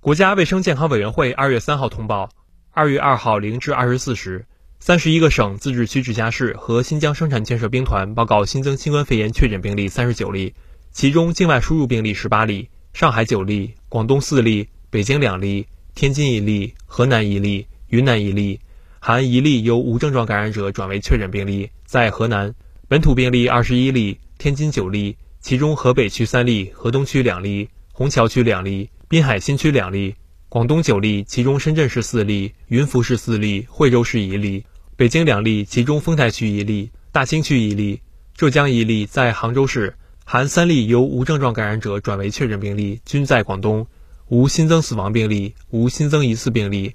国家卫生健康委员会二月三号通报，二月二号零至二十四时，三十一个省、自治区、直辖市和新疆生产建设兵团报告新增新冠肺炎确诊病例三十九例，其中境外输入病例十八例，上海九例，广东四例，北京两例，天津一例，河南一例，云南一例，含一例由无症状感染者转为确诊病例，在河南本土病例二十一例，天津九例，其中河北区三例，河东区两例，虹桥区两例。滨海新区两例，广东九例，其中深圳市四例，云浮市四例，惠州市一例，北京两例，其中丰台区一例，大兴区一例，浙江一例，在杭州市，含三例由无症状感染者转为确诊病例，均在广东，无新增死亡病例，无新增疑似病例。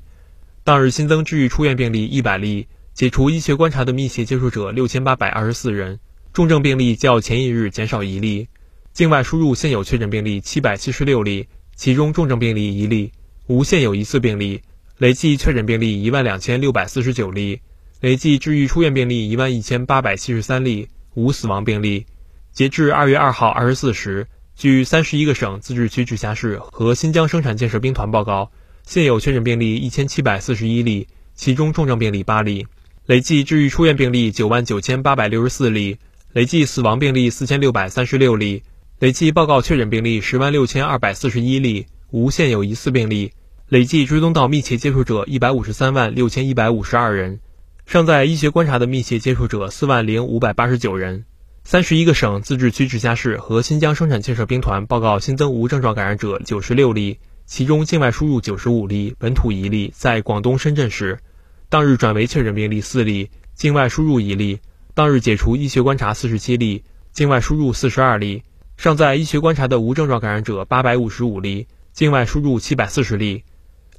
当日新增治愈出院病例一百例，解除医学观察的密切接触者六千八百二十四人，重症病例较前一日减少一例，境外输入现有确诊病例七百七十六例。其中重症病例一例，无现有疑似病例，累计确诊病例一万两千六百四十九例，累计治愈出院病例一万一千八百七十三例，无死亡病例。截至二月二号二十四时，据三十一个省、自治区、直辖市和新疆生产建设兵团报告，现有确诊病例一千七百四十一例，其中重症病例八例，累计治愈出院病例九万九千八百六十四例，累计死亡病例四千六百三十六例。累计报告确诊病例十万六千二百四十一例，无现有疑似病例。累计追踪到密切接触者一百五十三万六千一百五十二人，尚在医学观察的密切接触者四万零五百八十九人。三十一个省、自治区、直辖市和新疆生产建设兵团报告新增无症状感染者九十六例，其中境外输入九十五例，本土一例，在广东深圳市。当日转为确诊病例四例，境外输入一例。当日解除医学观察四十七例，境外输入四十二例。尚在医学观察的无症状感染者八百五十五例，境外输入七百四十例，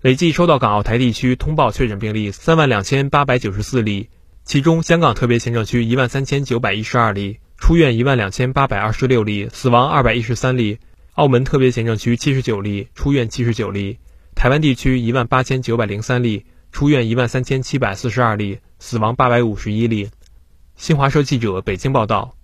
累计收到港澳台地区通报确诊病例三万两千八百九十四例，其中香港特别行政区一万三千九百一十二例，出院一万两千八百二十六例，死亡二百一十三例；澳门特别行政区七十九例，出院七十九例；台湾地区一万八千九百零三例，出院一万三千七百四十二例，死亡八百五十一例。新华社记者北京报道。